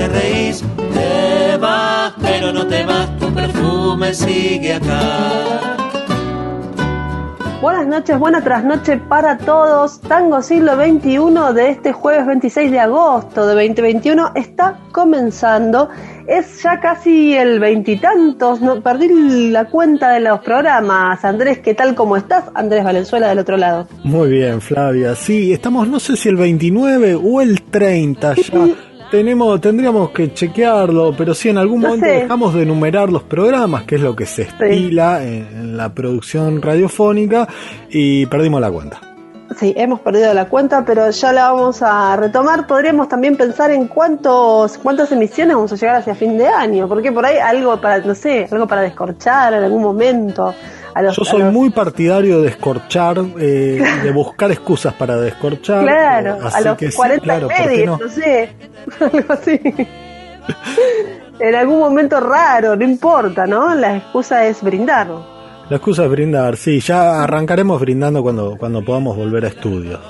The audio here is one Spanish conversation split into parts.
te reís. Te vas, pero no te vas, tu perfume sigue acá. Buenas noches, buena trasnoche para todos. Tango siglo XXI de este jueves 26 de agosto de 2021 está comenzando. Es ya casi el veintitantos, no, perdí la cuenta de los programas. Andrés, ¿qué tal? ¿Cómo estás? Andrés Valenzuela del otro lado. Muy bien, Flavia. Sí, estamos, no sé si el 29 o el 30 ya. Tenemos, tendríamos que chequearlo, pero sí en algún No momento sé. dejamos de enumerar los programas, que es lo que se estila en, en la producción radiofónica, y perdimos la cuenta. Sí, hemos perdido la cuenta, pero ya la vamos a retomar. Podríamos también pensar en cuántos, cuántas emisiones vamos a llegar hacia fin de año, porque por ahí algo para, no sé, algo para descorchar en algún momento. A los, Yo a soy los- muy partidario de escorchar, eh, de buscar excusas para descorchar. Claro, eh, a los que sí, 40 claro, ¿por y qué medio, no? no? sé, algo así. en algún momento raro, no importa, ¿no? La excusa es brindar. La excusa es brindar, sí, ya arrancaremos brindando cuando, cuando podamos volver a estudios.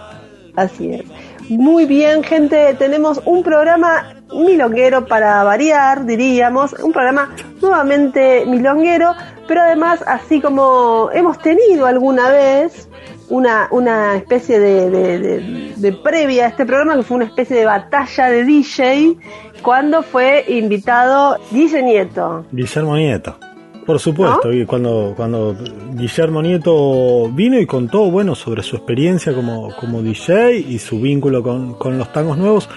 Así es. Muy bien, gente, tenemos un programa milonguero para variar, diríamos, un programa nuevamente milonguero, pero además, así como hemos tenido alguna vez una, una especie de, de- de- de previa a este programa, que fue una especie de batalla de DJ, cuando fue invitado Guille Nieto. Guillermo Nieto. Por supuesto, y cuando, cuando Guillermo Nieto vino y contó bueno sobre su experiencia como, como DJ y su vínculo con, con los tangos nuevos,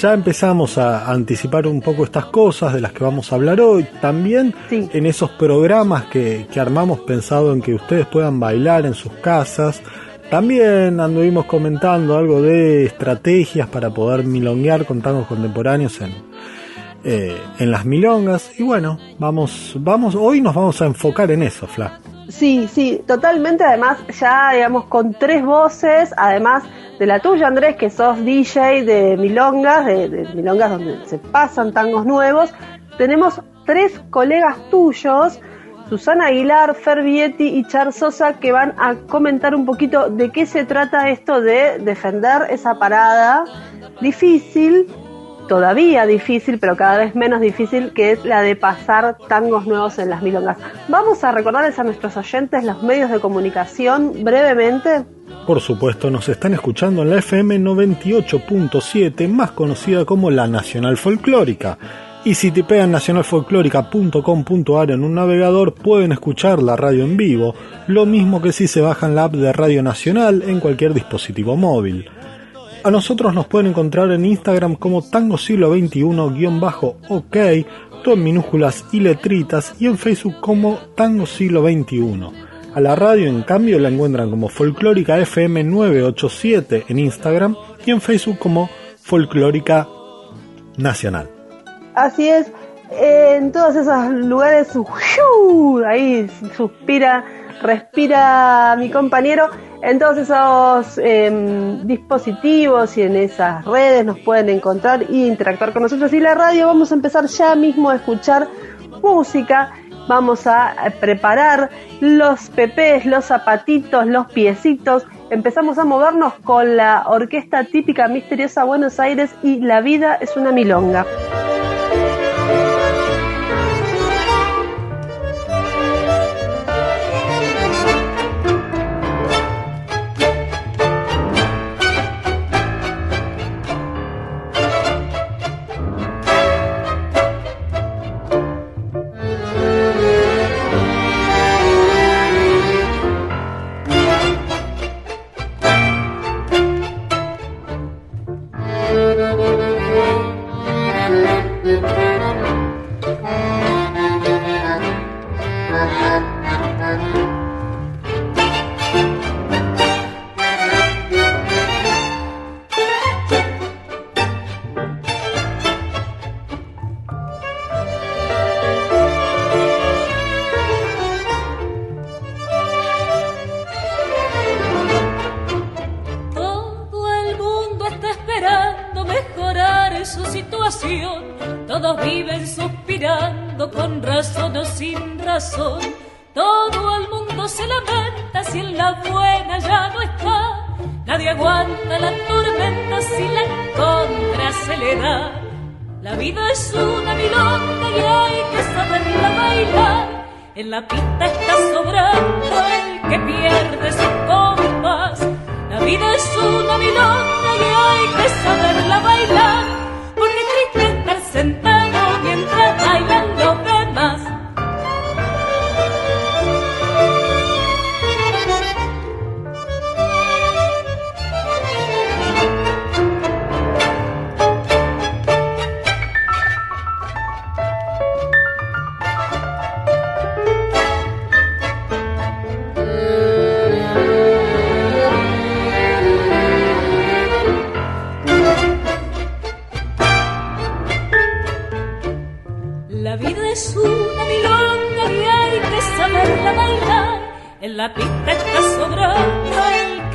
ya empezamos a anticipar un poco estas cosas de las que vamos a hablar hoy. También Sí. en esos programas que, que armamos pensado en que ustedes puedan bailar en sus casas. También anduvimos comentando algo de estrategias para poder milonguear con tangos contemporáneos en, eh, en las milongas y bueno vamos vamos hoy nos vamos a enfocar en eso Fla Sí, sí, totalmente. Además, ya digamos con tres voces, además de la tuya, Andrés, que sos DJ de milongas, de, milongas donde se pasan tangos nuevos. Tenemos tres colegas tuyos, Susana Aguilar, Fer Vietti y Char Sosa, que van a comentar un poquito de qué se trata esto de defender esa parada difícil todavía difícil, pero cada vez menos difícil, que es la de pasar tangos nuevos en las milongas. Vamos a recordarles a nuestros oyentes los medios de comunicación brevemente. Por supuesto nos están escuchando en la FM 98.7 más conocida como la Nacional Folclórica y si tipean nacionalfolclórica.com.ar en un navegador pueden escuchar la radio en vivo, lo mismo que si se bajan la app de Radio Nacional en cualquier dispositivo móvil. A nosotros nos pueden encontrar en Instagram como Tango Siglo XXI-OK, todo en minúsculas y letritas, y en Facebook como Tango Siglo XXI. A la radio, en cambio, la encuentran como Folclórica FM 987 en Instagram y en Facebook como Folclórica Nacional. Así es, en todos esos lugares, ahí suspira, respira mi compañero. En todos esos em, dispositivos y en esas redes nos pueden encontrar y interactuar con nosotros. Y la radio, vamos a empezar ya mismo a escuchar música. Vamos a eh, preparar los pepés, los zapatitos, los piecitos. Empezamos a movernos con la orquesta típica misteriosa Buenos Aires y La vida es una milonga.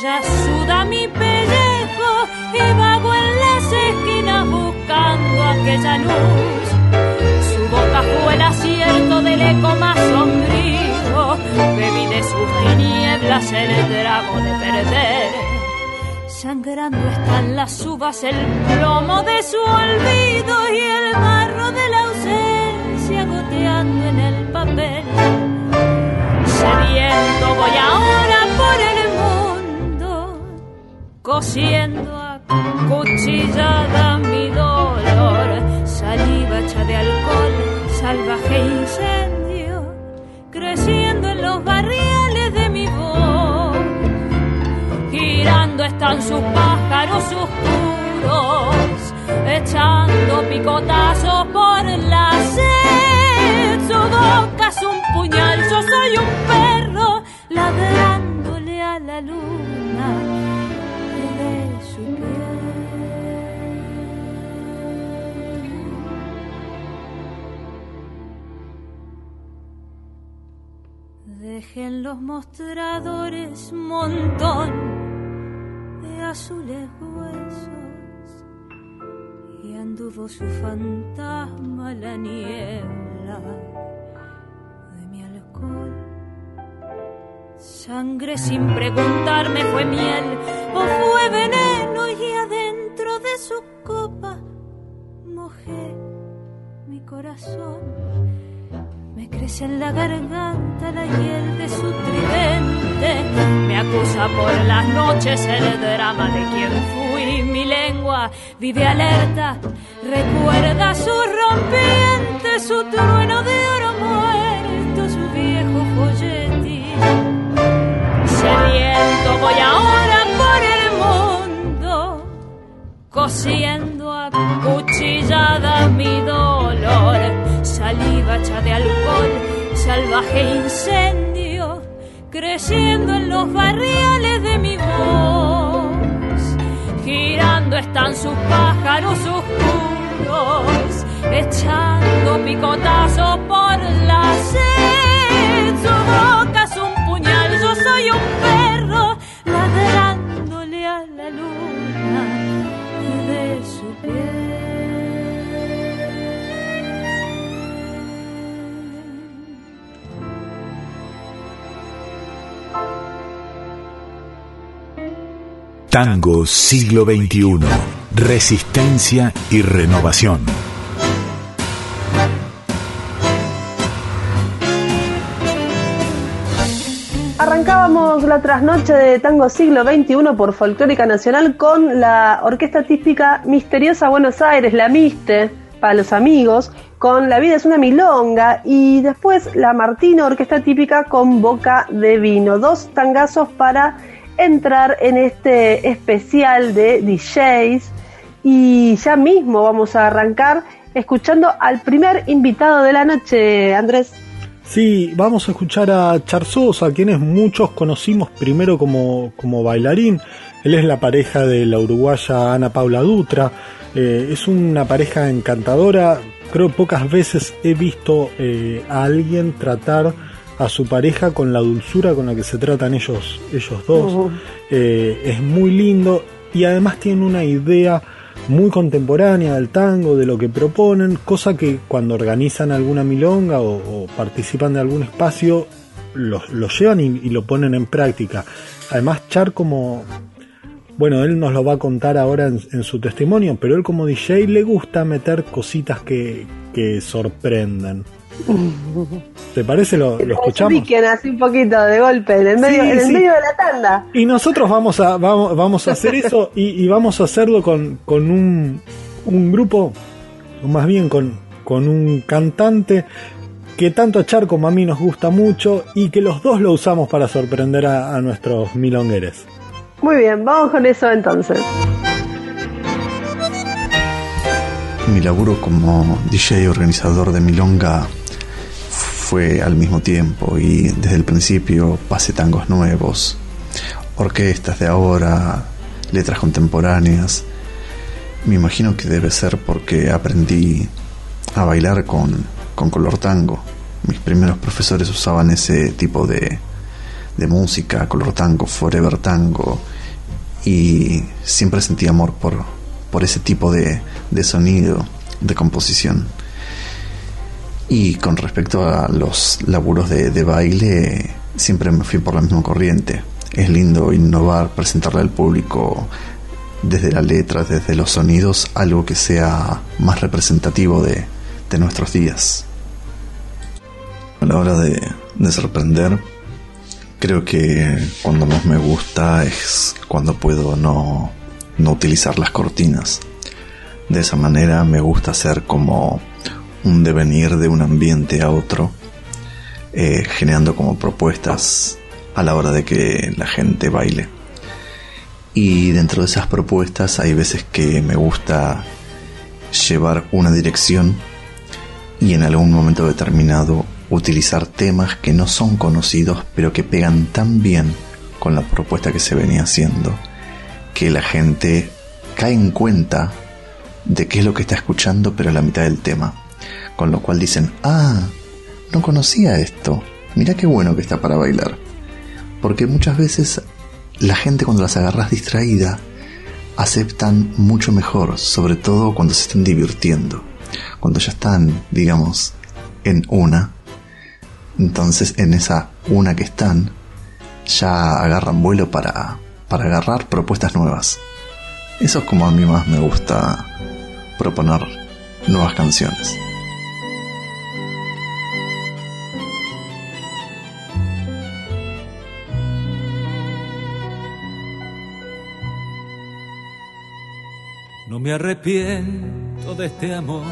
ya suda mi pellejo y vago en las esquinas buscando aquella luz. Su boca fue el acierto del eco más sombrío, bebí de sus tinieblas el trago de perder Sangrando están las uvas, el plomo de su olvido y el barro de la ausencia goteando en el papel. Sediento voy ahora por el cosiendo a cuchillada mi dolor, saliva hecha de alcohol, salvaje incendio, creciendo en los barriales de mi voz están sus pájaros oscuros echando picotazos por la sed. Su boca es un puñal, yo soy un perro ladrándole a la luna. Dejen los mostradores montón de azules huesos y anduvo su fantasma la niebla de mi alcohol. Sangre sin preguntarme fue miel o fue veneno y adentro de su copa mojé mi corazón. Me crece en la garganta la hiel de su tridente. Me acusa por las noches el drama de quien fui. Mi lengua vive alerta, recuerda su rompiente, su trueno de oro muerto, su viejo folletín. Sediento voy ahora por el mundo, cosiendo a cuchillada mi dolor saliva hecha de alcohol, salvaje incendio, creciendo en los barriales de mi voz. Girando están sus pájaros oscuros, echando picotazos por la sed. Su boca soy un perro, ladrándole a la luna de su piel. Tango siglo XXI. Resistencia y renovación. Arrancábamos la trasnoche de Tango Siglo XXI por Folclórica Nacional con la orquesta típica Misteriosa Buenos Aires, la Miste, para los amigos, con La vida es una milonga y después la Martino, orquesta típica con Boca de Vino. Dos tangazos para entrar en este especial de DJs y ya mismo vamos a arrancar escuchando al primer invitado de la noche, Andrés. Sí, vamos a escuchar a Charzosa, a quienes muchos conocimos primero como, como bailarín. Él es la pareja de la uruguaya Ana Paula Dutra. Eh, es una pareja encantadora. Creo pocas veces he visto eh, a alguien tratar a su pareja con la dulzura con la que se tratan ellos, ellos dos. Eh, es muy lindo y además tienen una idea muy contemporánea del tango, de lo que proponen, cosa que cuando organizan alguna milonga o, participan de algún espacio, lo, llevan y, lo ponen en práctica. Además, Char como... Bueno, él nos lo va a contar ahora en, su testimonio, pero él como DJ le gusta meter cositas que, que sorprenden. ¿Te parece? Lo, lo escuchamos. así un poquito de golpe, en el medio, en el medio de la tanda. Y nosotros vamos a, vamos, vamos a hacer eso y, vamos a hacerlo con, con un, un, grupo, o más bien con, con un cantante que tanto a Char como a mí nos gusta mucho y que los dos lo usamos para sorprender a, a nuestros milongueres. Muy bien, vamos con eso entonces. Mi laburo como DJ organizador de Milonga fue al mismo tiempo y desde el principio pasé tangos nuevos, orquestas de ahora, letras contemporáneas. Me imagino que debe ser porque aprendí a bailar con, con color tango. Mis primeros profesores usaban ese tipo de, de música, color tango, forever tango, y siempre sentí amor por, por ese tipo de, de sonido, de composición. Y con respecto a los laburos de, baile, siempre me fui por la misma corriente. Es lindo innovar, presentarle al público desde la letra, desde los sonidos, algo que sea más representativo de, nuestros días. A la hora de, de sorprender, creo que cuando más me gusta es cuando puedo no, no utilizar las cortinas. De esa manera me gusta ser como un devenir de un ambiente a otro, eh, generando como propuestas a la hora de que la gente baile. Y dentro de esas propuestas hay veces que me gusta llevar una dirección y en algún momento determinado utilizar temas que no son conocidos pero que pegan tan bien con la propuesta que se venía haciendo que la gente cae en cuenta de qué es lo que está escuchando pero a la mitad del tema con lo cual dicen ah no conocía esto mira qué bueno que está para bailar porque muchas veces la gente cuando las agarras distraída aceptan mucho mejor, sobre todo cuando se están divirtiendo, cuando ya están, digamos, en una. Entonces en esa una que están, ya agarran vuelo para, para agarrar propuestas nuevas. Eso es como a mí más me gusta proponer nuevas canciones. Me arrepiento de este amor,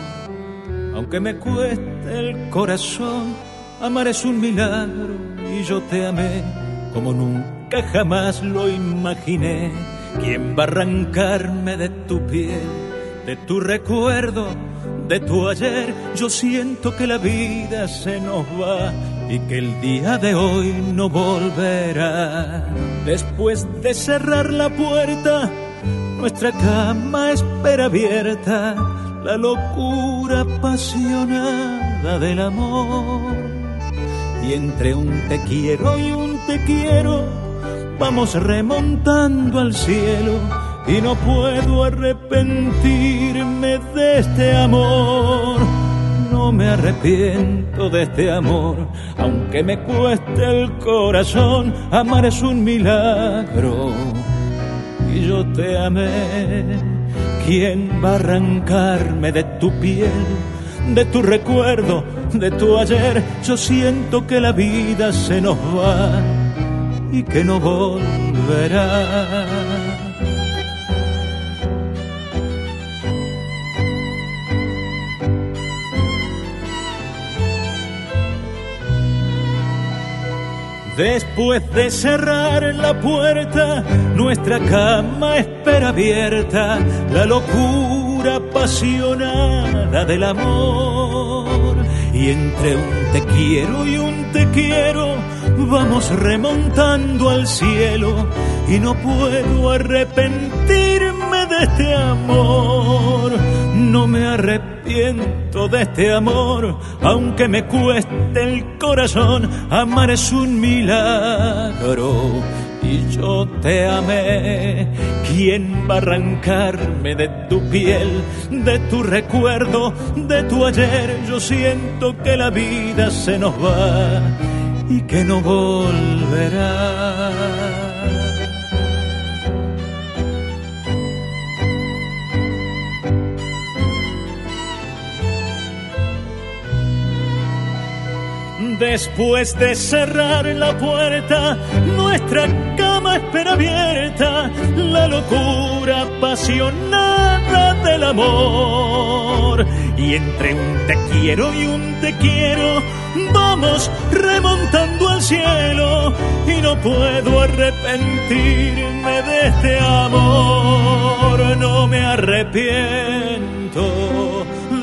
aunque me cueste el corazón. Amar es un milagro y yo te amé como nunca jamás lo imaginé. ¿Quién va a arrancarme de tu piel, de tu recuerdo, de tu ayer? Yo siento que la vida se nos va y que el día de hoy no volverá. Después de cerrar la puerta, nuestra cama espera abierta la locura apasionada del amor. Y entre un te quiero y un te quiero, vamos remontando al cielo. Y no puedo arrepentirme de este amor. No me arrepiento de este amor, aunque me cueste el corazón. Amar es un milagro yo te amé. ¿Quién va a arrancarme de tu piel, de tu recuerdo, de tu ayer? Yo siento que la vida se nos va y que no volverá. Después de cerrar la puerta, nuestra cama espera abierta la locura apasionada del amor. Y entre un te quiero y un te quiero, vamos remontando al cielo. Y no puedo arrepentirme este amor. No me arrepiento de este amor, aunque me cueste el corazón. Amar es un milagro y yo te amé. ¿Quién va a arrancarme de tu piel, de tu recuerdo, de tu ayer? Yo siento que la vida se nos va y que no volverá. Después de cerrar la puerta, nuestra cama espera abierta la locura apasionada del amor. Y entre un te quiero y un te quiero, vamos remontando al cielo. Y no puedo arrepentirme de este amor, no me arrepiento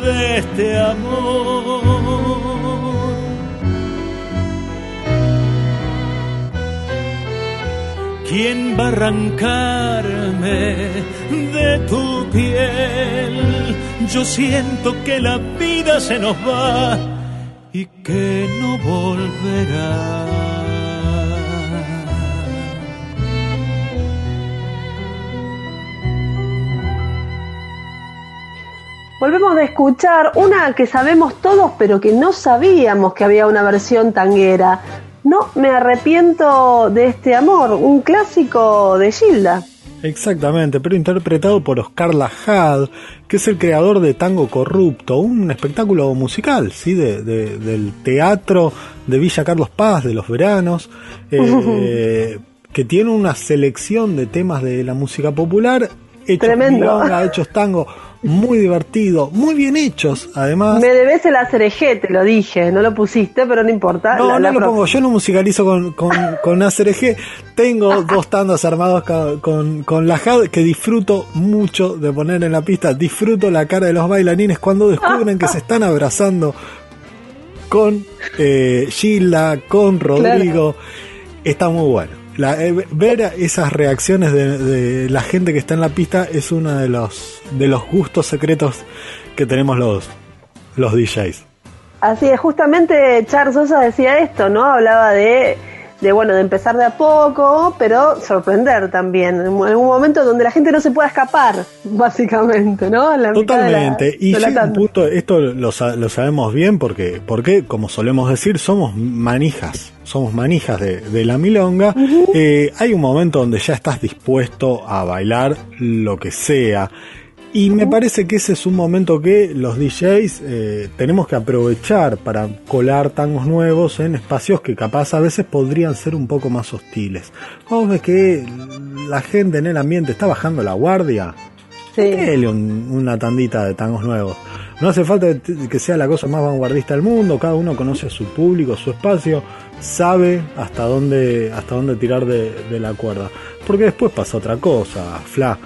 de este amor. ¿Quién va a arrancarme de tu piel? Yo siento que la vida se nos va y que no volverá. Volvemos a escuchar una que sabemos todos, pero que no sabíamos que había una versión tanguera. No me arrepiento de este amor, un clásico de Gilda. Exactamente, pero interpretado por Oscar Lajad, que es el creador de Tango Corrupto, un espectáculo musical, ¿sí? De, del teatro de Villa Carlos Paz, de los veranos, eh, que tiene una selección de temas de la música popular hechos Tremendo. milonga, hechos tango, muy divertidos, muy bien hechos, además. Me debes el ACRG, te lo dije, no lo pusiste, pero no importa. No, la- no la lo pro- pongo, yo no musicalizo con, con, con. Tengo dos tandas armados con, con la JAD que disfruto mucho de poner en la pista. Disfruto la cara de los bailarines cuando descubren que se están abrazando con eh, Gilda, con Rodrigo. Está muy bueno. La- eh, ver esas reacciones de, de la gente que está en la pista es uno de los, de los gustos secretos que tenemos los, los DJs. Así es, justamente Charles Sosa decía esto, ¿no? Hablaba de, de, bueno, de empezar de a poco, pero sorprender también, en algún momento donde la gente no se pueda escapar, básicamente, ¿no? En la mitad de la- Totalmente. y de llega un punto, esto lo, lo sabemos bien porque, porque, como solemos decir, somos manijas, somos manijas de, de la milonga. Eh, hay un momento donde ya estás dispuesto a bailar lo que sea. Y me parece que ese es un momento que los DJs eh, tenemos que aprovechar para colar tangos nuevos en espacios que capaz a veces podrían ser un poco más hostiles. Vos ves que la gente en el ambiente está bajando la guardia. Sí. Dele un- una tandita de tangos nuevos. No hace falta que sea la cosa más vanguardista del mundo, cada uno conoce a su público, su espacio, sabe hasta dónde, hasta dónde tirar de, de la cuerda. Porque después pasa otra cosa, Fla.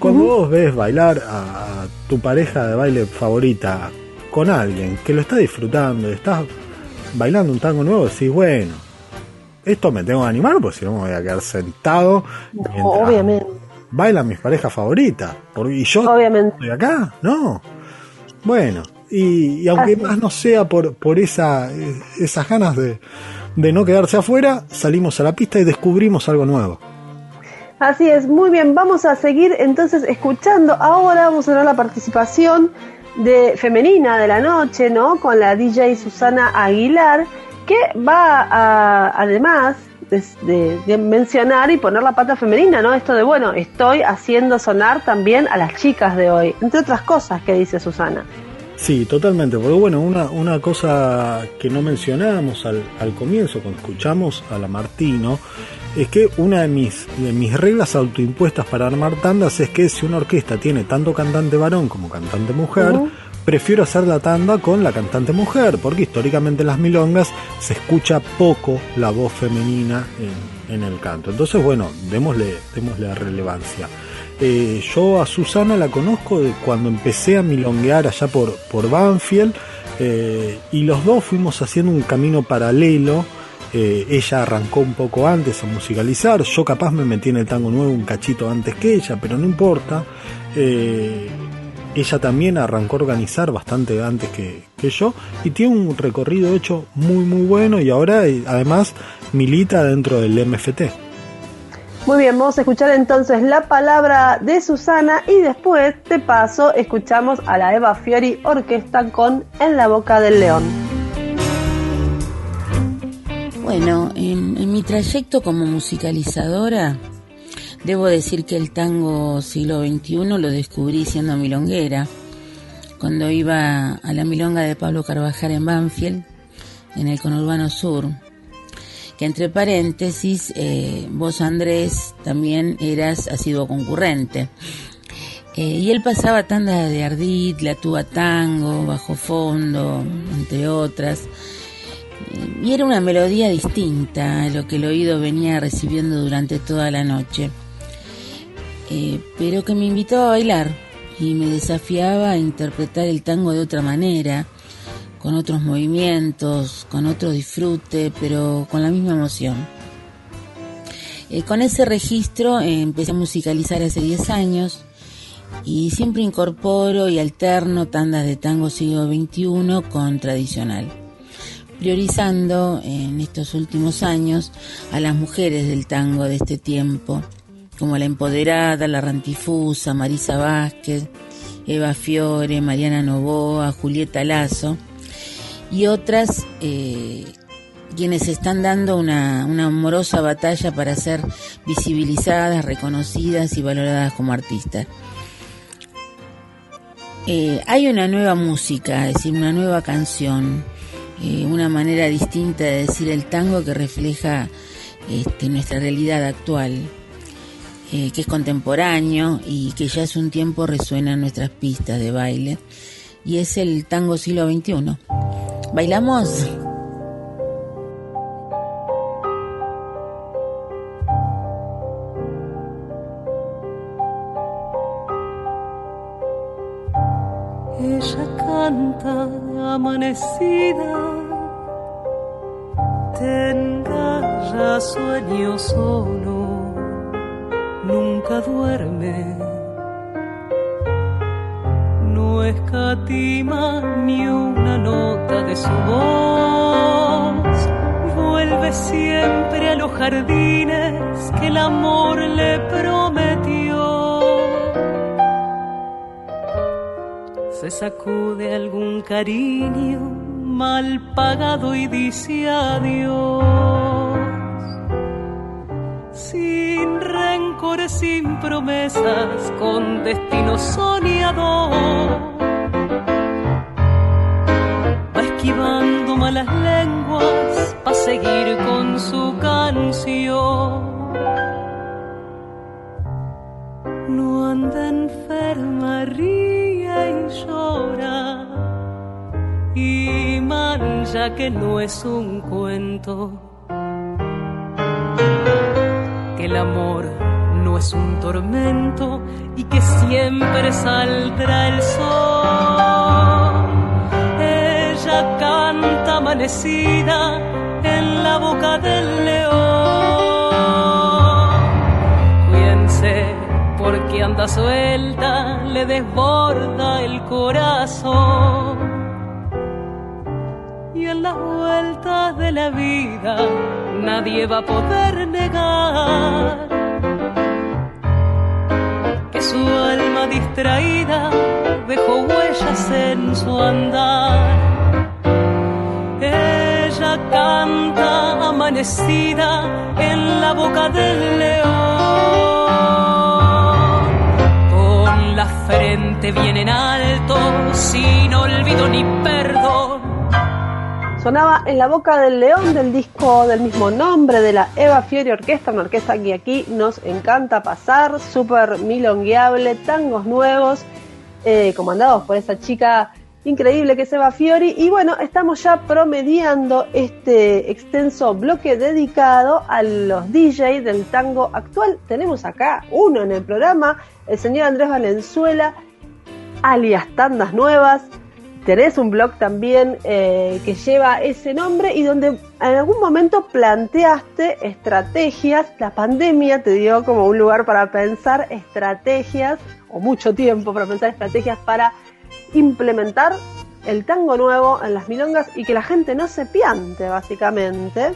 Cuando vos ves bailar a, a tu pareja de baile favorita con alguien que lo está disfrutando, y estás bailando un tango nuevo, decís, bueno, esto me tengo que animar porque si no me voy a quedar sentado. No, obviamente, bailan mis parejas favoritas. Por- y yo obviamente. estoy acá, no. Bueno, y, y aunque Así. más no sea por, por esa, esas ganas de, de no quedarse afuera, salimos a la pista y descubrimos algo nuevo. Así es, muy bien, vamos a seguir entonces escuchando. Ahora vamos a ver la participación de femenina de la noche, ¿no? Con la DJ Susana Aguilar, que va a, además de, mencionar y poner la pata femenina, ¿no? Esto de, bueno, estoy haciendo sonar también a las chicas de hoy, entre otras cosas que dice Susana. Sí, totalmente, porque bueno, una, una cosa que no mencionábamos al, al comienzo, cuando escuchamos a la Martino, es que una de mis, de mis reglas autoimpuestas para armar tandas es que si una orquesta tiene tanto cantante varón como cantante mujer, Ujú. prefiero hacer la tanda con la cantante mujer, porque históricamente en las milongas se escucha poco la voz femenina en, en el canto. Entonces, bueno, démosle, démosle relevancia. Eh, yo a Susana la conozco de cuando empecé a milonguear allá por, por Banfield eh, y los dos fuimos haciendo un camino paralelo. Eh, ella arrancó un poco antes a musicalizar, yo capaz me metí en el tango nuevo un cachito antes que ella, pero no importa. Eh, ella también arrancó a organizar bastante antes que, que yo y tiene un recorrido hecho muy muy bueno y ahora eh, además milita dentro del MFT. Muy bien, vamos a escuchar entonces la palabra de Susana y después, de paso, escuchamos a la Eva Fiori Orquesta con En la Boca del León. Bueno, en, mi trayecto como musicalizadora, debo decir que el tango siglo XXI lo descubrí siendo milonguera, cuando iba a la milonga de Pablo Carvajal en Banfield, en el conurbano sur, que entre paréntesis, eh, vos Andrés también eras asiduo concurrente. Eh, y él pasaba tanda de Ardit, La Tuba Tango, Bajo Fondo, entre otras. Y era una melodía distinta a lo que el oído venía recibiendo durante toda la noche. Eh, pero que me invitaba a bailar y me desafiaba a interpretar el tango de otra manera, con otros movimientos, con otro disfrute, pero con la misma emoción. Eh, con ese registro eh, empecé a musicalizar hace 10 años y siempre incorporo y alterno tandas de tango siglo XXI con tradicional, priorizando en estos últimos años a las mujeres del tango de este tiempo, como la Empoderada, la Rantifusa, Marisa Vázquez, Eva Fiore, Mariana Novoa, Julieta Lazo y otras eh, quienes están dando una, una amorosa batalla para ser visibilizadas, reconocidas y valoradas como artistas. Eh, hay una nueva música, es decir, una nueva canción, eh, una manera distinta de decir el tango que refleja este, nuestra realidad actual. eh, que es contemporáneo y que ya hace un tiempo resuena en nuestras pistas de baile, y es el tango siglo XXI. ¿Bailamos? Ella canta amanecida, tenga ya sueño solo, nunca duerme. No escatima ni una nota de su voz, vuelve siempre a los jardines que el amor le prometió. se sacude algún cariño mal pagado y dice adiós. Sin rencores, sin promesas, con destino soñador. Va esquivando malas lenguas para seguir con su canción. No anda enferma, ríe y llora y mancha que no es un cuento, que el amor no es un tormento y que siempre saldrá el sol. Ella canta amanecida en la boca del león. Cuídense porque anda suelta, le desborda el corazón. Vueltas de la vida nadie va a poder negar que su alma distraída dejó huellas en su andar. Ella canta amanecida en la boca del león. Con la frente bien en alto, sin olvido ni perdón. Sonaba en la boca del león del disco del mismo nombre de la Eva Fiori Orquesta, una orquesta que aquí nos encanta pasar, súper milongueable, tangos nuevos, eh, comandados por esa chica increíble que es Eva Fiori. Y bueno, estamos ya promediando este extenso bloque dedicado a los DJ del tango actual. Tenemos acá uno en el programa, el señor Andrés Valenzuela, alias Tandas Nuevas. Tenés un blog también eh, que lleva ese nombre y donde en algún momento planteaste estrategias, la pandemia te dio como un lugar para pensar estrategias, o mucho tiempo para pensar estrategias para implementar el tango nuevo en las milongas y que la gente no se piante, básicamente.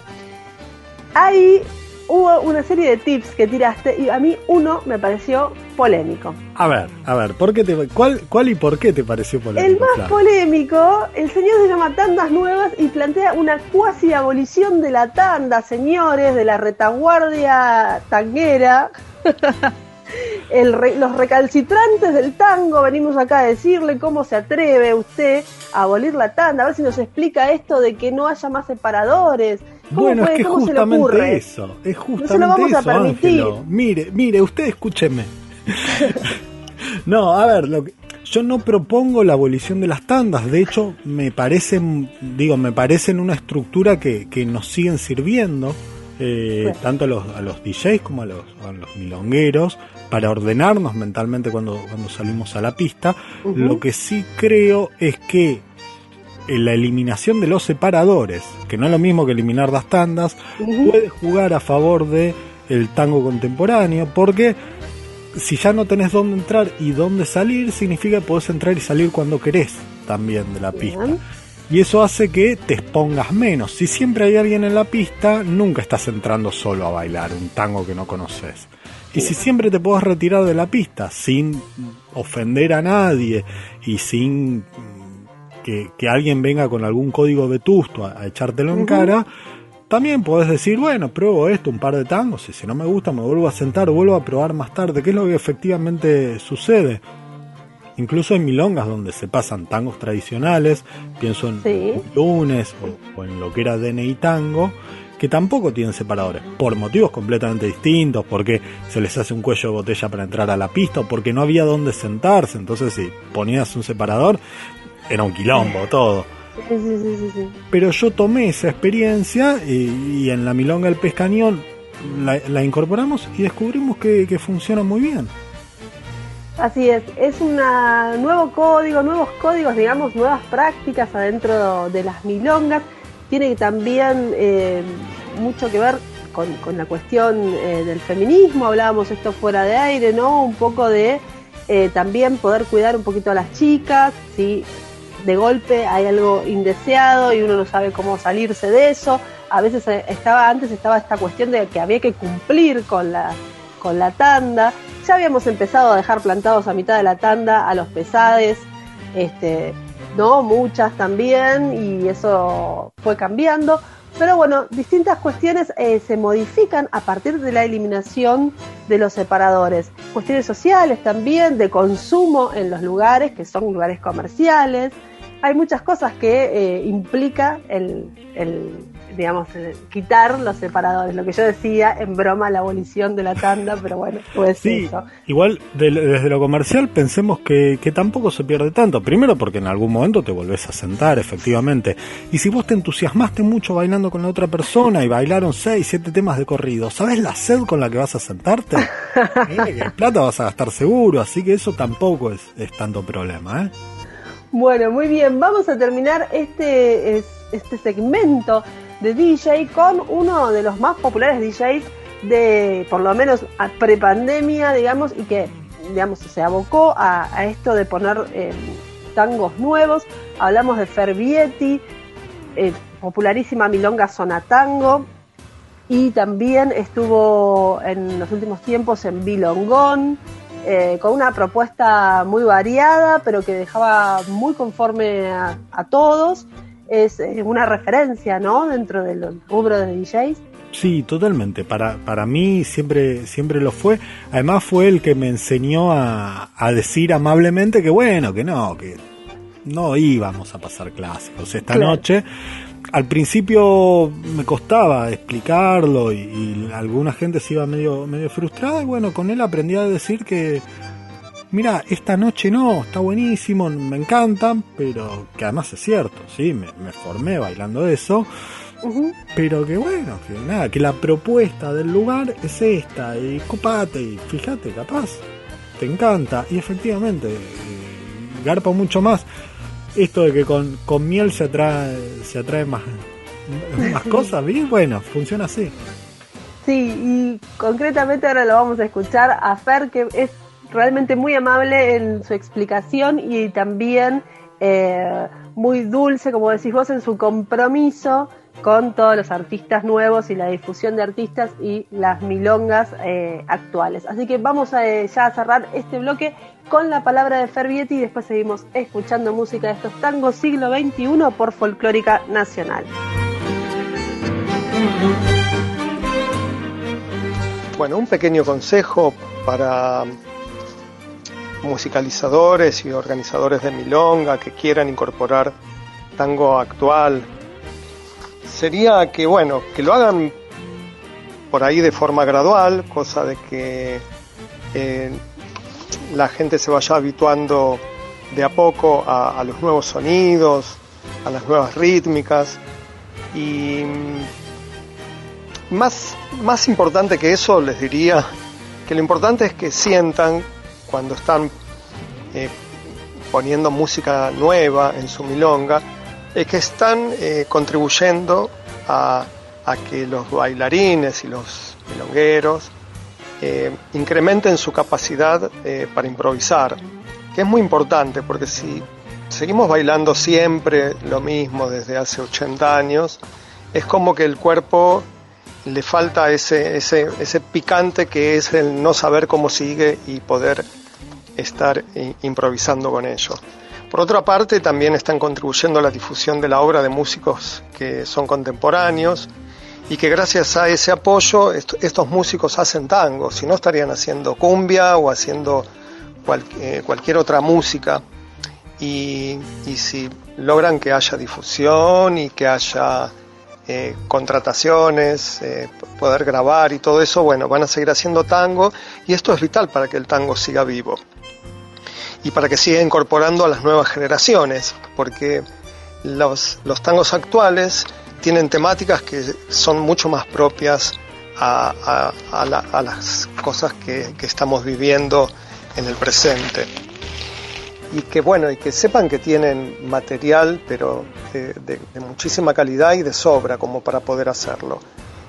Ahí hubo una serie de tips que tiraste y a mí uno me pareció polémico. A ver, a ver, ¿por qué te, cuál, ¿cuál y por qué te pareció polémico? El más polémico, el señor se llama Tandas Nuevas y plantea una cuasi abolición de la tanda, señores, de la retaguardia tanguera. El re- los recalcitrantes del tango, venimos acá a decirle cómo se atreve usted a abolir la tanda, a ver si nos explica esto de que no haya más separadores. ¿Cómo Bueno, puede- es que justamente eso, es justamente vamos a eso, permitir. Ángelo. Mire, mire, usted escúcheme. no, a ver, lo que- yo no propongo la abolición de las tandas, de hecho, me parecen, digo, me parecen una estructura que, que nos siguen sirviendo, eh, tanto a los, a los DJs como a los, a los milongueros, para ordenarnos mentalmente cuando, cuando salimos a la pista. Lo que sí creo es que la eliminación de los separadores, que no es lo mismo que eliminar las tandas, Ujú. puede jugar a favor de el tango contemporáneo, porque si ya no tenés dónde entrar y dónde salir, significa que podés entrar y salir cuando querés también de la pista. Y eso hace que te expongas menos. Si siempre hay alguien en la pista, nunca estás entrando solo a bailar un tango que no conoces. Y si siempre te podés retirar de la pista sin ofender a nadie y sin que, que alguien venga con algún código vetusto a, a echártelo en cara, también podés decir, bueno, pruebo esto, un par de tangos, y si no me gusta me vuelvo a sentar, vuelvo a probar más tarde, que es lo que efectivamente sucede. Incluso en milongas donde se pasan tangos tradicionales, pienso en Sí. lunes o, o en lo que era DNI Tango, que tampoco tienen separadores, por motivos completamente distintos, porque se les hace un cuello de botella para entrar a la pista, o porque no había dónde sentarse, entonces si ponías un separador, era un quilombo todo. Sí, sí, sí, sí, Pero yo tomé esa experiencia y, y en la Milonga del Pescañón la, la incorporamos y descubrimos que, que funciona muy bien. Así es, es un nuevo código, nuevos códigos, digamos, nuevas prácticas adentro de las milongas. Tiene también eh, mucho que ver con, con la cuestión eh, del feminismo, hablábamos esto fuera de aire, ¿no? Un poco de eh, también poder cuidar un poquito a las chicas, si de golpe hay algo indeseado y uno no sabe cómo salirse de eso. A veces eh, estaba antes estaba esta cuestión de que había que cumplir con la con la tanda. Ya habíamos empezado a dejar plantados a mitad de la tanda a los pesades, este, no muchas también, y eso fue cambiando. Pero bueno, distintas cuestiones eh, se modifican a partir de la eliminación de los separadores. Cuestiones sociales también, de consumo en los lugares, que son lugares comerciales. Hay muchas cosas que eh, implica el, el digamos, quitar los separadores. Lo que yo decía en broma, la abolición de la tanda, pero bueno, pues Sí, eso. igual de- desde lo comercial pensemos que, que tampoco se pierde tanto. Primero porque en algún momento te volvés a sentar, efectivamente. Y si vos te entusiasmaste mucho bailando con la otra persona y bailaron seis, siete temas de corrido, ¿sabes la sed con la que vas a sentarte? Eh, plata vas a gastar seguro, así que eso tampoco es, es tanto problema, ¿eh? Bueno, muy bien, vamos a terminar este, es- este segmento de DJ con uno de los más populares DJs de, por lo menos, prepandemia, digamos, y que, digamos, se abocó a, esto de poner eh, tangos nuevos. Hablamos de Fervietti, eh, popularísima Milonga Zona Tango, y también estuvo en los últimos tiempos en Bilongón, eh, con una propuesta muy variada, pero que dejaba muy conforme a, a todos. Es una referencia, ¿no? Dentro del rubro de DJs. Sí, totalmente. Para, para mí siempre, siempre lo fue. Además fue el que me enseñó a, a decir amablemente que bueno, que no, que no íbamos a pasar clásicos esta Claro. noche. Al principio me costaba explicarlo y, y alguna gente se iba medio, medio frustrada y bueno, con él aprendí a decir que mira, esta noche no, está buenísimo, me encantan, pero que además es cierto, sí, me, me formé bailando eso. Ujú. Pero que bueno, que nada, que la propuesta del lugar es esta, y copate, y fíjate, capaz, te encanta, y efectivamente, eh, garpa mucho más. Esto de que con, con miel se atrae, se atrae más, más cosas, ¿vi? Bueno, funciona así. Sí, y concretamente ahora lo vamos a escuchar a Fer, que es realmente muy amable en su explicación y también eh, muy dulce, como decís vos, en su compromiso con todos los artistas nuevos y la difusión de artistas y las milongas eh, actuales. Así que vamos a, eh, ya a cerrar este bloque con la palabra de Fervietti y después seguimos escuchando música de estos tangos siglo XXI por Folclórica Nacional. Bueno, un pequeño consejo para musicalizadores y organizadores de milonga que quieran incorporar tango actual sería que bueno que lo hagan por ahí de forma gradual cosa de que eh, la gente se vaya habituando de a poco a, los nuevos sonidos a las nuevas rítmicas. Y mm, más, más importante que eso les diría que lo importante es que sientan cuando están eh, poniendo música nueva en su milonga, es que están eh, contribuyendo a, que los bailarines y los milongueros eh, incrementen su capacidad eh, para improvisar, que es muy importante porque si seguimos bailando siempre lo mismo desde hace 80 años, es como que el cuerpo le falta ese, ese, ese picante que es el no saber cómo sigue y poder estar improvisando con ello. Por otra parte, también están contribuyendo a la difusión de la obra de músicos que son contemporáneos y que gracias a ese apoyo est- estos músicos hacen tango, si no estarían haciendo cumbia o haciendo eh, cualquier otra música. Y, y si logran que haya difusión y que haya eh, contrataciones, eh, poder grabar y todo eso, bueno, van a seguir haciendo tango y esto es vital para que el tango siga vivo y para que siga incorporando a las nuevas generaciones, porque los, los tangos actuales tienen temáticas que son mucho más propias a, las cosas que, que estamos viviendo en el presente y que bueno, y que sepan que tienen material, pero de, muchísima calidad y de sobra como para poder hacerlo.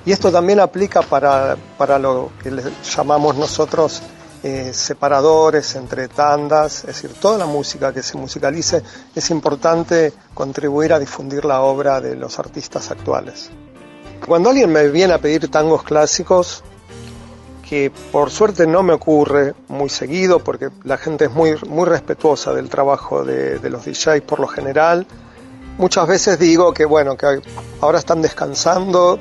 Y esto también aplica para, para lo que le llamamos nosotros eh, separadores entre tandas, es decir, toda la música que se musicalice es importante contribuir a difundir la obra de los artistas actuales. Cuando alguien me viene a pedir tangos clásicos, que por suerte no me ocurre muy seguido porque la gente es muy, muy respetuosa del trabajo de, los DJs por lo general. Muchas veces digo que bueno, que ahora están descansando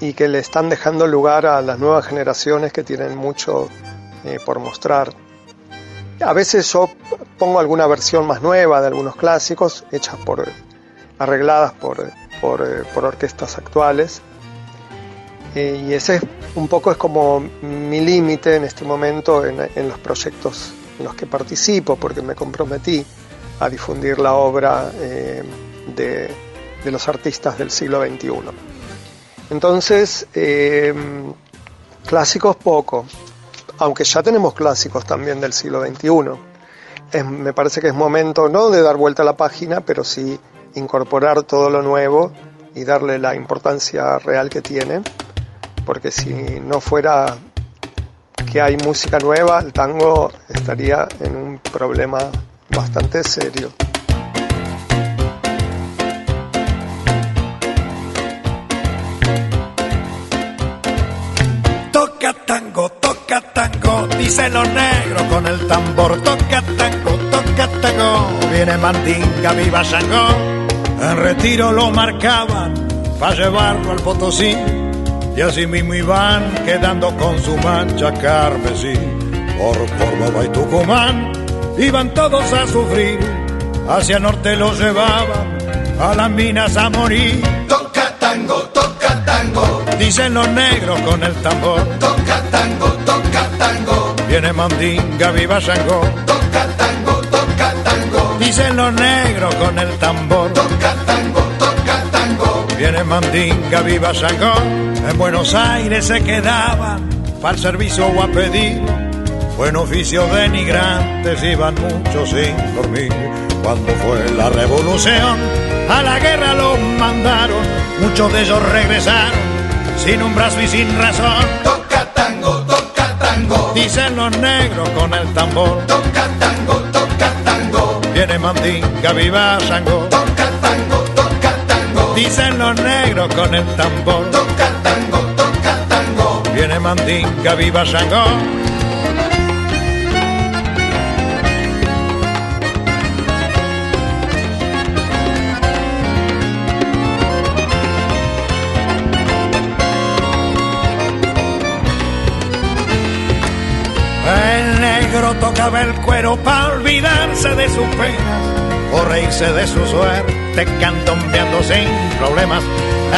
y que le están dejando lugar a las nuevas generaciones que tienen mucho eh, por mostrar. A veces yo pongo alguna versión más nueva de algunos clásicos, hechas por, arregladas por, por, eh, por orquestas actuales eh, y ese un poco es como mi límite en este momento en, los proyectos en los que participo, porque me comprometí a difundir la obra eh, de, los artistas del siglo XXI. Entonces, clásicos poco, aunque ya tenemos clásicos también del siglo XXI. me parece que es momento no de dar vuelta a la página, pero sí incorporar todo lo nuevo y darle la importancia real que tiene porque si no fuera que hay música nueva, el tango estaría en un problema bastante serio. Dicen los negros con el tambor. Toca tango, toca tango, viene Mandinga, viva Shango. En retiro lo marcaban para llevarlo al Potosí y así mismo iban quedando con su mancha carmesí. Por Córdoba y Tucumán iban todos a sufrir, hacia norte los llevaban a las minas a morir. Toca tango, toca tango, dicen los negros con el tambor. Toca tango, toca tango, viene Mandinga, viva Shango. Toca tango, toca tango, dicen los negros con el tambor. Toca tango, toca tango, viene Mandinga, viva Shango. En Buenos Aires se quedaban para el servicio o a pedir. Buen oficio denigrantes iban muchos sin dormir. Cuando fue la revolución, a la guerra los mandaron. Muchos de ellos regresaron sin un brazo y sin razón. Dicen los negros con el tambor. Toca tango, toca tango. Viene Mandinga, viva Shango. Toca tango, toca tango. Dicen los negros con el tambor. Toca tango, toca tango. Viene Mandinga, viva Shango. Tocaba el cuero para olvidarse de sus penas o reírse de su suerte, cantombeando sin problemas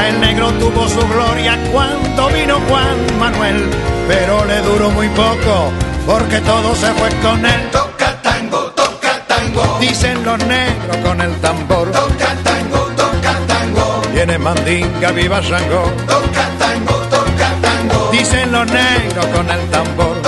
el negro tuvo su gloria cuando vino Juan Manuel, pero le duró muy poco porque todo se fue con él. Toca tango, toca tango, dicen los negros con el tambor. Toca tango, toca tango, viene Mandinga, viva Shango. Toca tango, toca tango, dicen los negros con el tambor.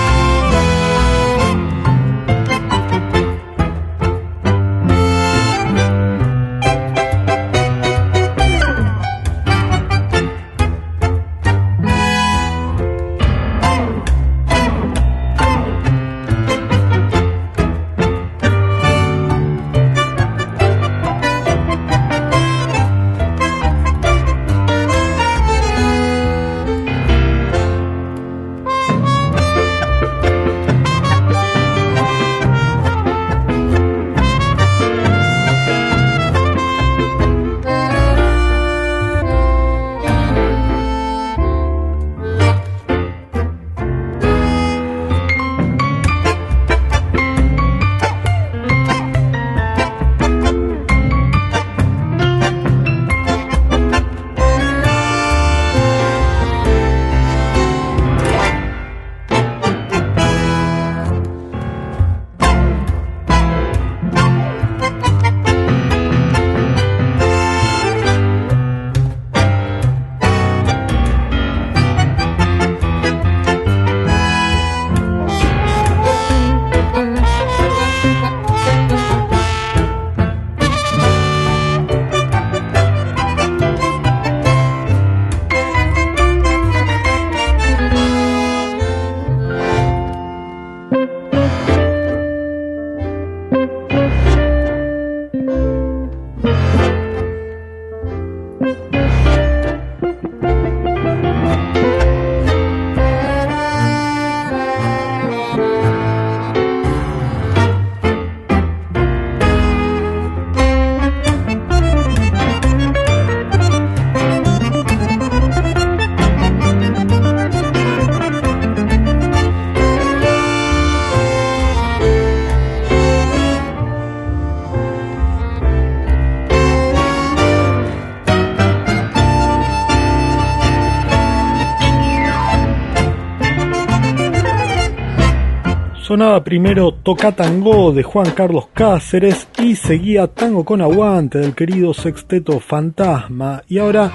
Sonaba primero Toca Tango de Juan Carlos Cáceres y seguía Tango con Aguante del querido Sexteto Fantasma. Y ahora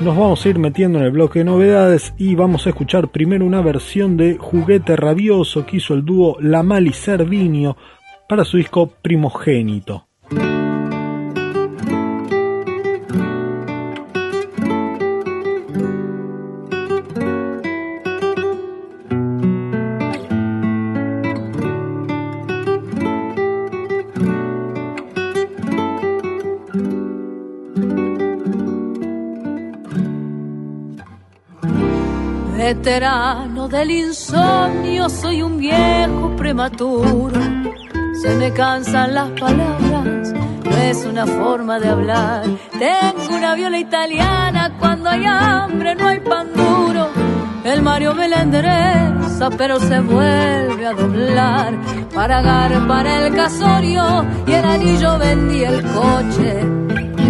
nos vamos a ir metiendo en el bloque de novedades y vamos a escuchar primero una versión de Juguete Rabioso que hizo el dúo La Mal y para su disco Primogénito. Veterano del insomnio, soy un viejo prematuro. Se me cansan las palabras, no es una forma de hablar. Tengo una viola italiana, cuando hay hambre no hay pan duro. El Mario me la endereza, pero se vuelve a doblar. Para para el casorio y el anillo vendí el coche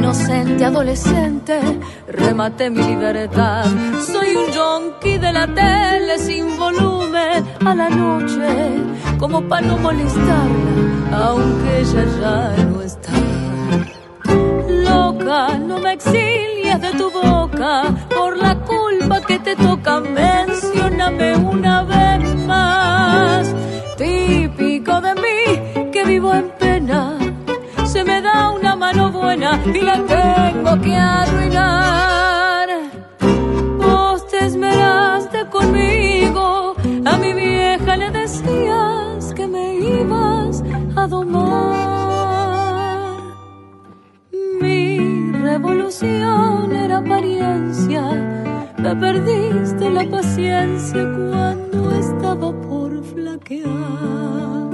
inocente adolescente, remate mi libertad. Soy un yonki de la tele sin volumen a la noche, como para no molestarla, aunque ella ya no está. Loca, no me exilies de tu boca por la culpa que te toca. Mencióname una vez y la tengo que arruinar. Vos te esmeraste conmigo, a mi vieja le decías que me ibas a domar. Mi revolución era apariencia, me perdiste la paciencia cuando estaba por flaquear.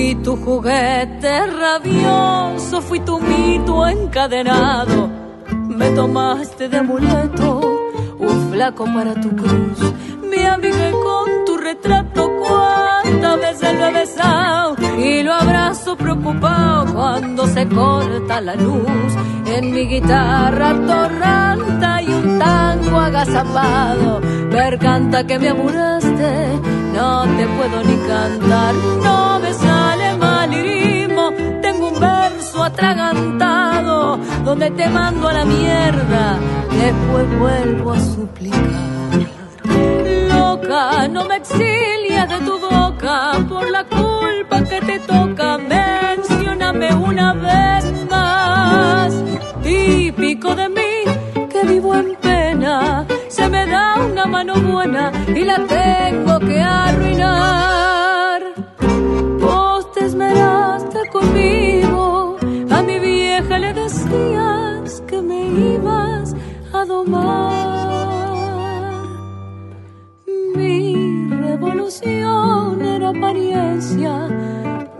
Fui tu juguete rabioso, fui tu mito encadenado. Me tomaste de amuleto, un flaco para tu cruz. Me amigué con tu retrato, cuántas veces lo he besado y lo abrazo preocupado cuando se corta la luz. En mi guitarra torranta y un tango agazapado. Ver canta que me amuraste, no te puedo ni cantar, no me atragantado donde te mando a la mierda, después vuelvo a suplicar. Loca, no me exilias de tu boca por la culpa que te toca. Mencióname una vez más, típico de mí que vivo en pena. Se me da una mano buena y la tengo que arruinar. Que me ibas a domar. Mi revolución era apariencia,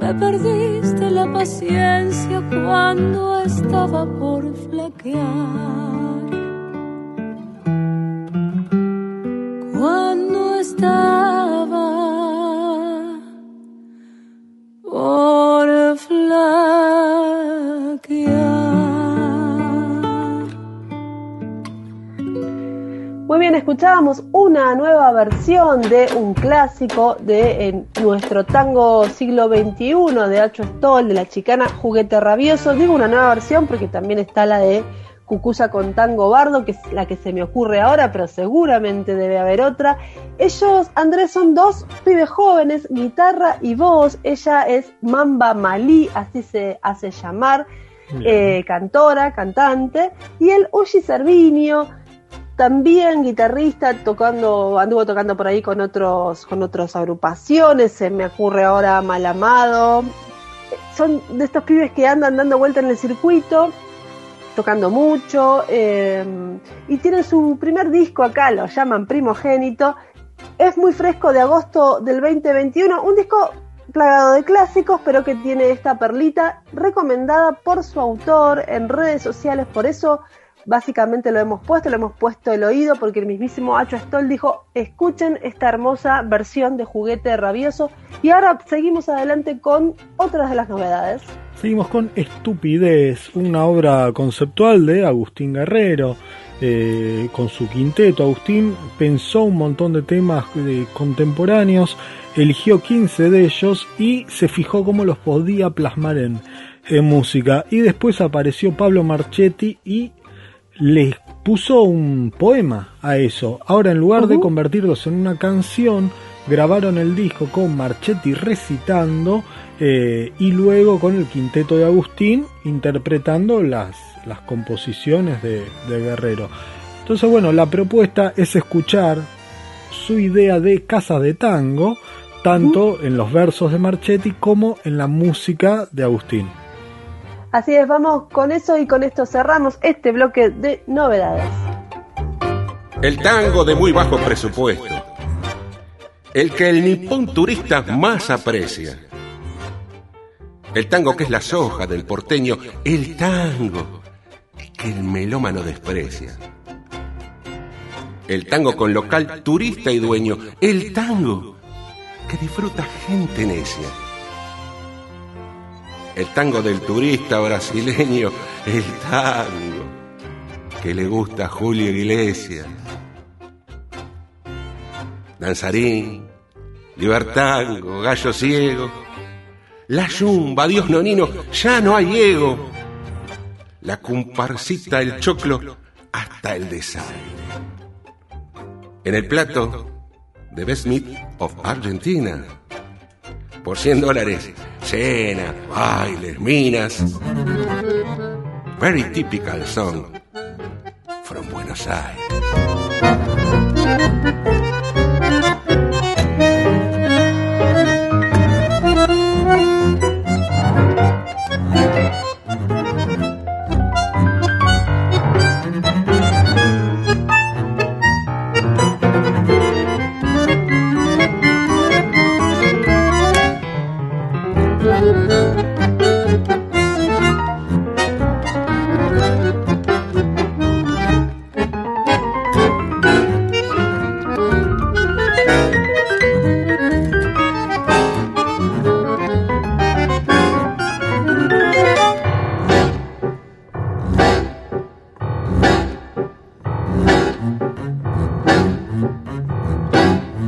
me perdiste la paciencia cuando estaba por flaquear. Cuando estaba por Muy bien, escuchábamos una nueva versión de un clásico de en nuestro tango siglo XXI de Acho Stoll, de la chicana Juguete Rabioso. Digo una nueva versión porque también está la de Cucusa con Tango Bardo, que es la que se me ocurre ahora, pero seguramente debe haber otra. Ellos, Andrés, son dos pibes jóvenes, guitarra y voz. Ella es Mamba Malí, así se hace llamar, eh, cantora, cantante. Y el Ushi Servinio, también guitarrista, tocando, anduvo tocando por ahí con otros, con otras agrupaciones, se me ocurre ahora Malamado. Son de estos pibes que andan dando vuelta en el circuito, tocando mucho, eh, y tienen su primer disco acá, lo llaman Primogénito. Es muy fresco de agosto del 2021, un disco plagado de clásicos, pero que tiene esta perlita recomendada por su autor en redes sociales, por eso básicamente lo hemos puesto, lo hemos puesto el oído porque el mismísimo Acho Stoll dijo, escuchen esta hermosa versión de Juguete Rabioso y ahora seguimos adelante con otras de las novedades. Seguimos con Estupidez, una obra conceptual de Agustín Guerrero. eh, con su quinteto. Agustín pensó un montón de temas contemporáneos, eligió 15 de ellos y se fijó cómo los podía plasmar en, en música. Y después apareció Pablo Marchetti y le puso un poema a eso. Ahora en lugar de convertirlos en una canción, grabaron el disco con Marchetti recitando eh, y luego con el quinteto de Agustín interpretando las, las composiciones de, de Guerrero. Entonces, bueno, la propuesta es escuchar su idea de casa de tango, tanto en los versos de Marchetti como en la música de Agustín. Así es, vamos con eso y con esto cerramos este bloque de novedades. El tango de muy bajo presupuesto. El que el nipón turista más aprecia. El tango que es la soja del porteño. El tango que el melómano desprecia. El tango con local turista y dueño. El tango que disfruta gente necia. El tango del turista brasileño. El tango que le gusta a Julio Iglesias. Danzarín, Libertango, Gallo Ciego, La Yumba, Dios Nonino, ya no hay ego. La comparsita, el choclo, hasta el desaire. En el plato de Best Meat of Argentina. Por 100 dólares, cena, bailes, minas. Very typical song from Buenos Aires.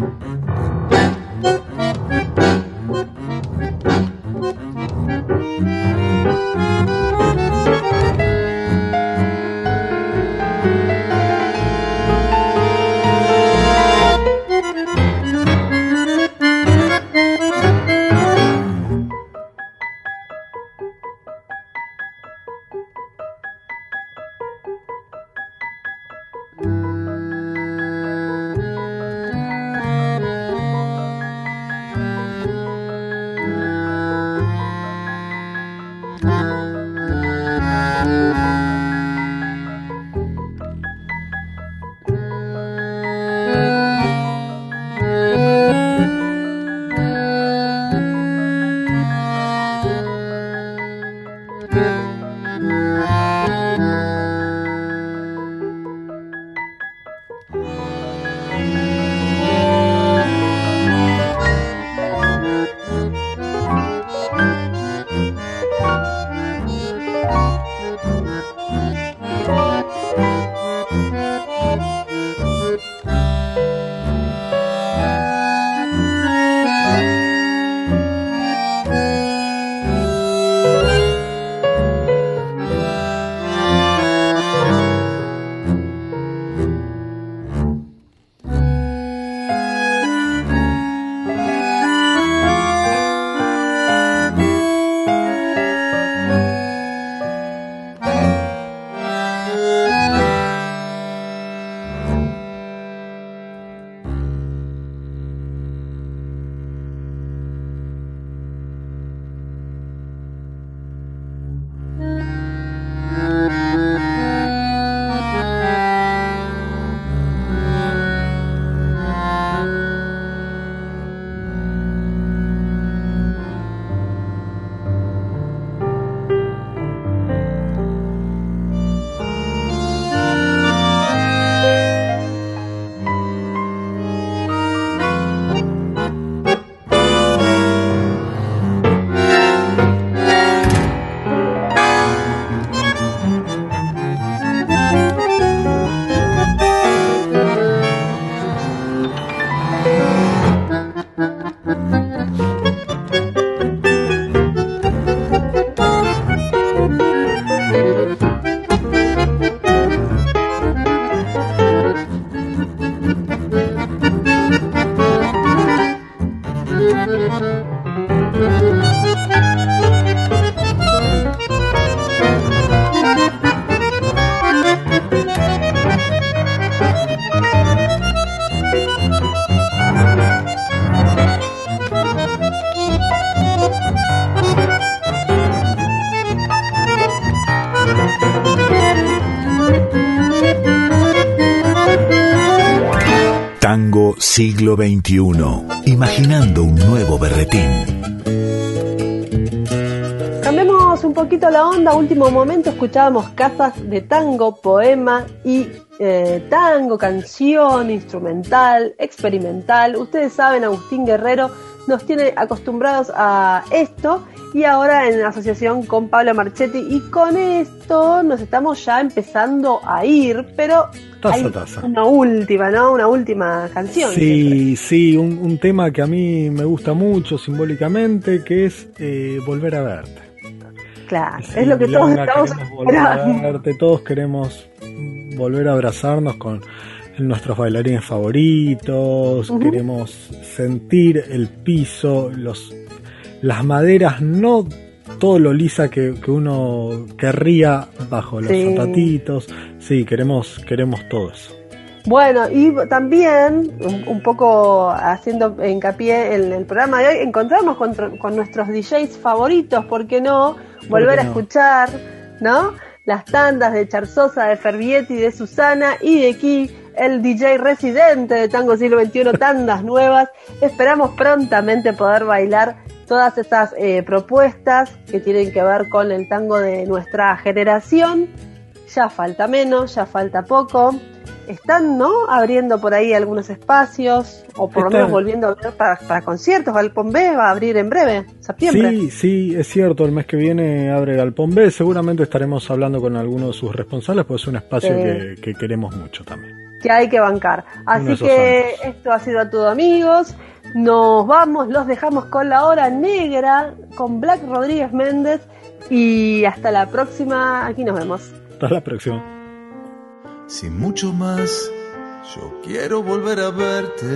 Mm-hmm. Siglo XXI, imaginando un nuevo berretín. Cambiemos un poquito la onda. Último momento escuchábamos casas de tango, poema y eh, tango, canción, instrumental, experimental. Ustedes saben, Agustín Guerrero nos tiene acostumbrados a esto y ahora en asociación con Pablo Marchetti y con esto nos estamos ya empezando a ir, pero Taza, hay taza. una última, ¿no? Una última canción. Sí, sí, un, un tema que a mí me gusta mucho simbólicamente, que es eh, volver a verte. Claro, Sí, es lo que todos estamos queremos volver a verte, todos queremos volver a abrazarnos con nuestros bailarines favoritos, queremos sentir el piso, los las maderas, no todo lo lisa que, que uno querría bajo los Sí. zapatitos. Sí, queremos, queremos todo eso. Bueno, y también, un, poco haciendo hincapié en el programa de hoy, encontrarnos con, con nuestros DJs favoritos, ¿por qué no? Volver a no? escuchar, ¿no? Las tandas de Charzosa, de Fervietti, de Susana y de aquí el DJ residente de Tango Siglo XXI, tandas nuevas. Esperamos prontamente poder bailar todas esas eh, propuestas que tienen que ver con el tango de nuestra generación. Ya falta menos, ya falta poco. Están, ¿no? Abriendo por ahí algunos espacios, o por lo menos volviendo a abrir para, para conciertos. Galpón B va a abrir en breve, septiembre. Sí, sí, es cierto, el mes que viene abre Galpón B, seguramente estaremos hablando con algunos de sus responsables, pues es un espacio Sí. que, que queremos mucho también. Que hay que bancar. Así que esto ha sido todo amigos. Nos vamos, los dejamos con la hora negra, con Black Rodríguez Méndez y hasta la próxima. Aquí nos vemos. Hasta la próxima. Sin mucho más, yo quiero volver a verte.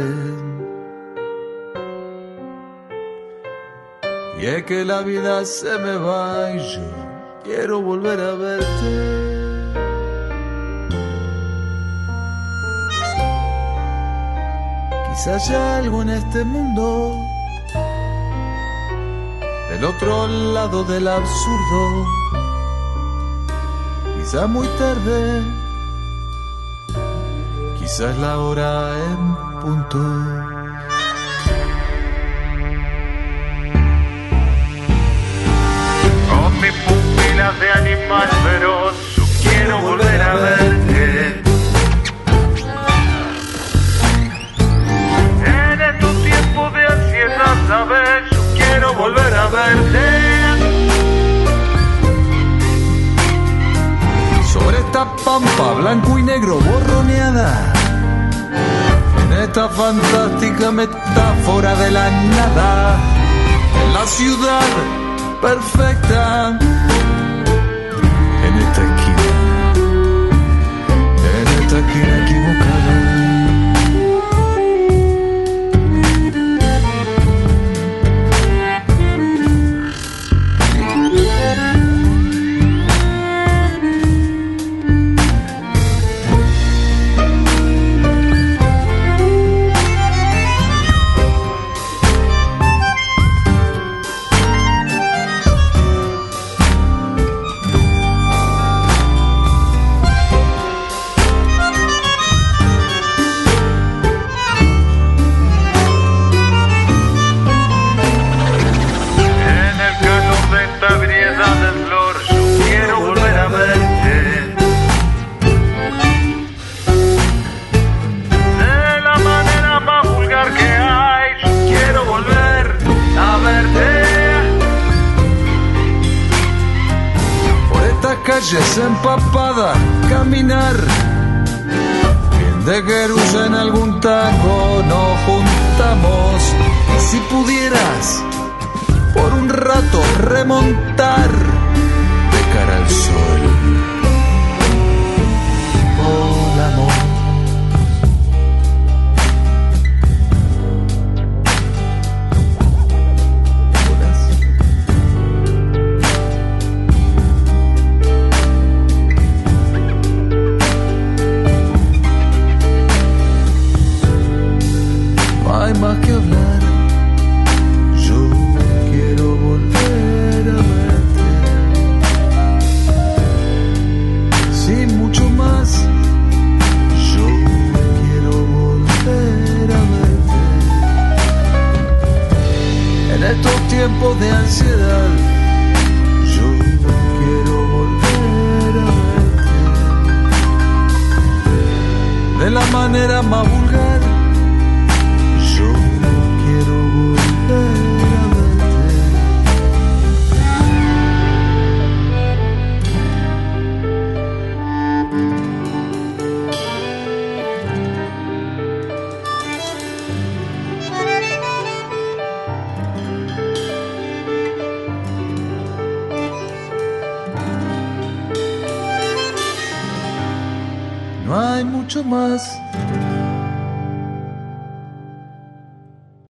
Y es que la vida se me va y yo quiero volver a verte. Quizás haya algo en este mundo, del otro lado del absurdo. Quizá muy tarde, quizás la hora en punto. De animal feroz, quiero volver a verte. Sabes, yo quiero volver a verte. Sobre esta pampa blanco y negro borroneada, en esta fantástica metáfora de la nada, en la ciudad perfecta, calles empapadas, caminar. De Jerusalén en algún tango nos juntamos. Y si pudieras, por un rato remontar de cara al sol.